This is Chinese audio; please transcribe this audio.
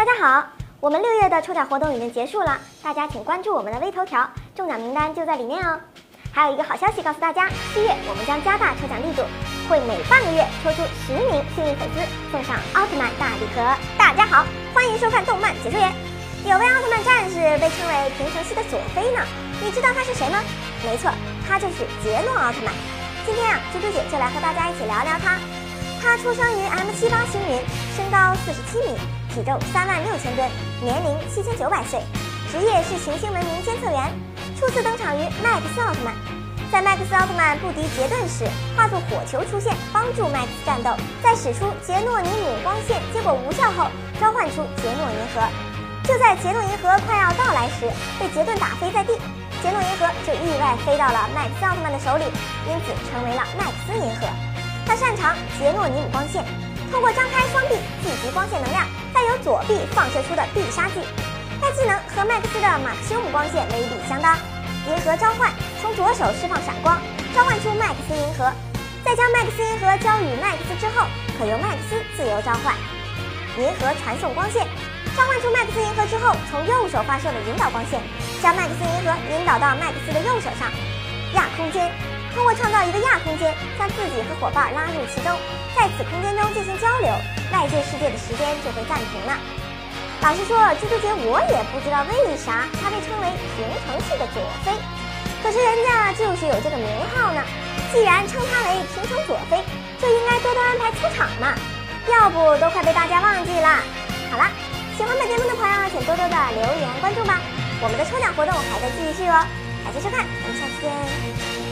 大家好，我们六月的抽奖活动已经结束了，大家请关注我们的微头条，中奖名单就在里面哦。还有一个好消息告诉大家，七月我们将加大抽奖力度，会每半个月抽出十名幸运粉丝，送上奥特曼大礼盒。大家好，欢迎收看动漫解说员。有位奥特曼战士被称为平成系的佐菲呢，你知道他是谁吗？没错，他就是杰诺奥特曼。今天啊，猪猪姐就来和大家一起聊聊他。他出生于 M 七八星云，身高四十七米，体重三万六千吨，年龄七千九百岁，职业是行星文明监测员。初次登场于麦克斯奥特曼，在麦克斯奥特曼不敌杰顿时，化作火球出现，帮助麦克斯战斗。在使出杰诺尼姆光线结果无效后，召唤出杰诺银河。就在杰诺银河快要到来时，被杰顿打飞在地，杰诺银河就意外飞到了麦克斯奥特曼的手里，因此成为了麦克斯银河。他擅长杰诺尼姆光线，通过张开双臂聚集光线能量，再由左臂放射出的必杀技。该技能和麦克斯的马修姆光线威力相当。银河召唤，从左手释放闪光，召唤出麦克斯银河，再将麦克斯银河交予麦克斯之后，可由麦克斯自由召唤。银河传送光线，召唤出麦克斯银河之后，从右手发射的引导光线，将麦克斯银河引导到麦克斯的右手上。亚空间，通过创造一个亚空间，将自己和伙伴拉入其中，在此空间中进行交流，外界世界的时间就会暂停了。老实说，猪猪姐我也不知道为啥她被称为平成系的佐菲，可是人家就是有这个名号呢。既然称她为平成佐菲，就应该多多安排出场嘛，要不都快被大家忘记了。好了，喜欢本节目的朋友请多多的留言关注吧，我们的抽奖活动还在继续哦。感谢收看，我们下期见。